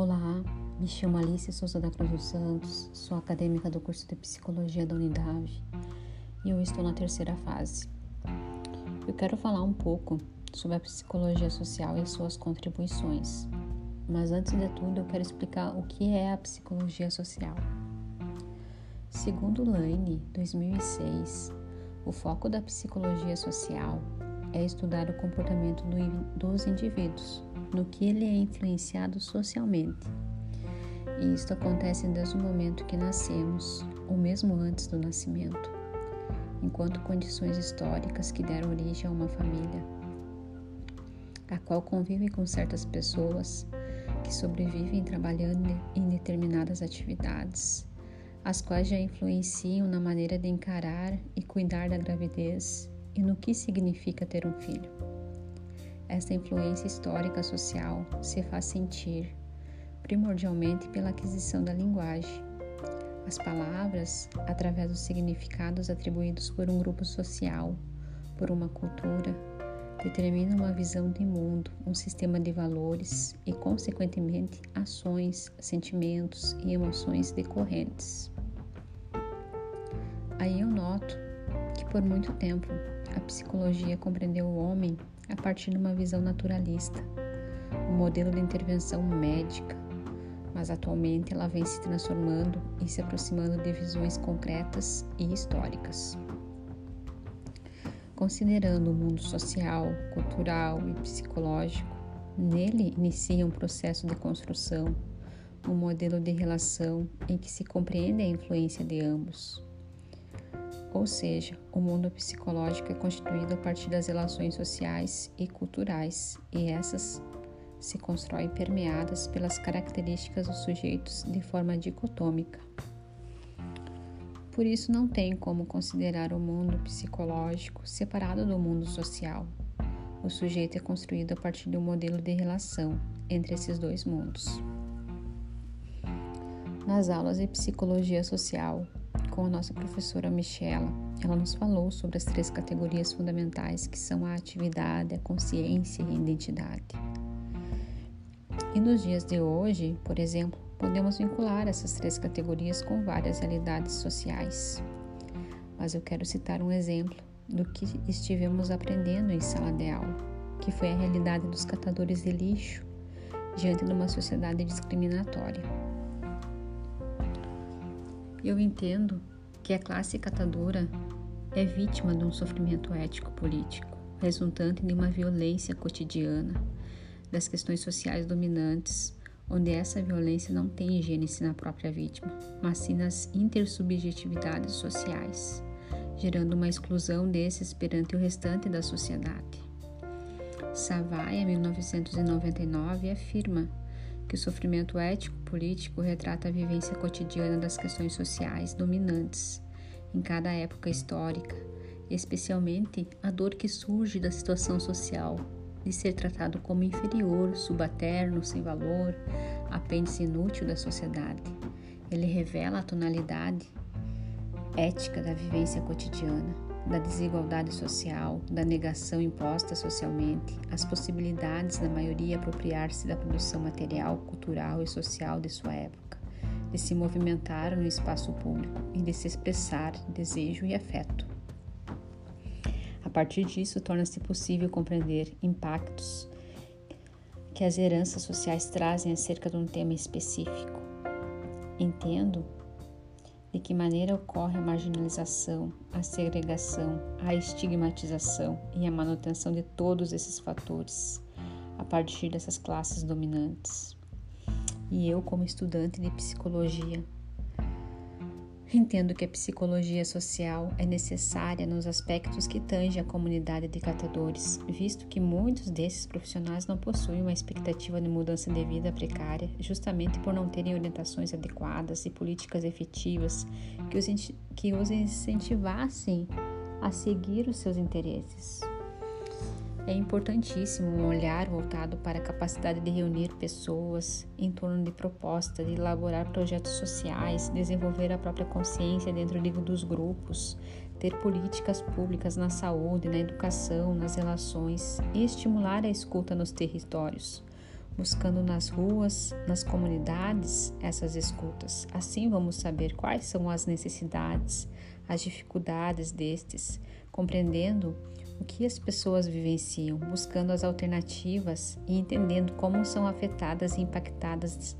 Olá, me chamo Alice Souza da Cruz dos Santos, sou acadêmica do curso de Psicologia da Unidade e eu estou na terceira fase. Eu quero falar um pouco sobre a psicologia social e suas contribuições, mas antes de tudo eu quero explicar o que é a psicologia social. Segundo Lane, 2006, o foco da psicologia social é estudar o comportamento do, dos indivíduos, no que ele é influenciado socialmente. E isto acontece desde o momento que nascemos, ou mesmo antes do nascimento, enquanto condições históricas que deram origem a uma família, a qual convive com certas pessoas que sobrevivem trabalhando em determinadas atividades, as quais já influenciam na maneira de encarar e cuidar da gravidez e no que significa ter um filho. Esta influência histórica social se faz sentir primordialmente pela aquisição da linguagem. As palavras, através dos significados atribuídos por um grupo social, por uma cultura, determinam uma visão de mundo, um sistema de valores e, consequentemente, ações, sentimentos e emoções decorrentes. Aí eu noto que por muito tempo a psicologia compreendeu o homem a partir de uma visão naturalista, um modelo de intervenção médica, mas atualmente ela vem se transformando e se aproximando de visões concretas e históricas. Considerando o mundo social, cultural e psicológico, nele inicia um processo de construção, um modelo de relação em que se compreende a influência de ambos, ou seja, o mundo psicológico é constituído a partir das relações sociais e culturais, e essas se constroem permeadas pelas características dos sujeitos de forma dicotômica. Por isso, não tem como considerar o mundo psicológico separado do mundo social. O sujeito é construído a partir do modelo de relação entre esses dois mundos. Nas aulas de psicologia social, com a nossa professora Michela. Ela nos falou sobre as três categorias fundamentais que são a atividade, a consciência e a identidade. E nos dias de hoje, por exemplo, podemos vincular essas três categorias com várias realidades sociais. Mas eu quero citar um exemplo do que estivemos aprendendo em sala de aula, que foi a realidade dos catadores de lixo diante de uma sociedade discriminatória. Eu entendo que a classe catadora é vítima de um sofrimento ético-político, resultante de uma violência cotidiana das questões sociais dominantes, onde essa violência não tem gênese na própria vítima, mas sim nas intersubjetividades sociais, gerando uma exclusão desses perante o restante da sociedade. Savaia, 1999, afirma que o sofrimento ético-político retrata a vivência cotidiana das questões sociais dominantes em cada época histórica, especialmente a dor que surge da situação social de ser tratado como inferior, subalterno, sem valor, apêndice inútil da sociedade. Ele revela a tonalidade ética da vivência cotidiana da desigualdade social, da negação imposta socialmente, as possibilidades da maioria apropriar-se da produção material, cultural e social de sua época, de se movimentar no espaço público e de se expressar desejo e afeto. A partir disso, torna-se possível compreender impactos que as heranças sociais trazem acerca de um tema específico. Entendo de que maneira ocorre a marginalização, a segregação, a estigmatização e a manutenção de todos esses fatores a partir dessas classes dominantes. E eu, como estudante de psicologia, Entendo que a psicologia social é necessária nos aspectos que tangem a comunidade de catadores, visto que muitos desses profissionais não possuem uma expectativa de mudança de vida precária, justamente por não terem orientações adequadas e políticas efetivas que os, que os incentivassem a seguir os seus interesses. É importantíssimo um olhar voltado para a capacidade de reunir pessoas em torno de propostas, de elaborar projetos sociais, desenvolver a própria consciência dentro dos grupos, ter políticas públicas na saúde, na educação, nas relações e estimular a escuta nos territórios, buscando nas ruas, nas comunidades, essas escutas. Assim vamos saber quais são as necessidades, as dificuldades destes, compreendendo o que as pessoas vivenciam, buscando as alternativas e entendendo como são afetadas e impactadas.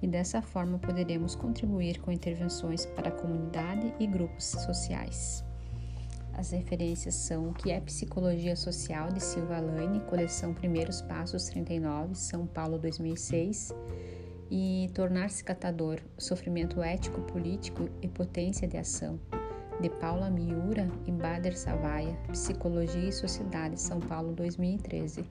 E dessa forma poderemos contribuir com intervenções para a comunidade e grupos sociais. As referências são o que é Psicologia Social de Silva Lane, coleção Primeiros Passos 39, São Paulo 2006, e Tornar-se Catador, Sofrimento Ético, Político e Potência de Ação, de Paula Miura e Bader Savaia, Psicologia e Sociedade, São Paulo 2013.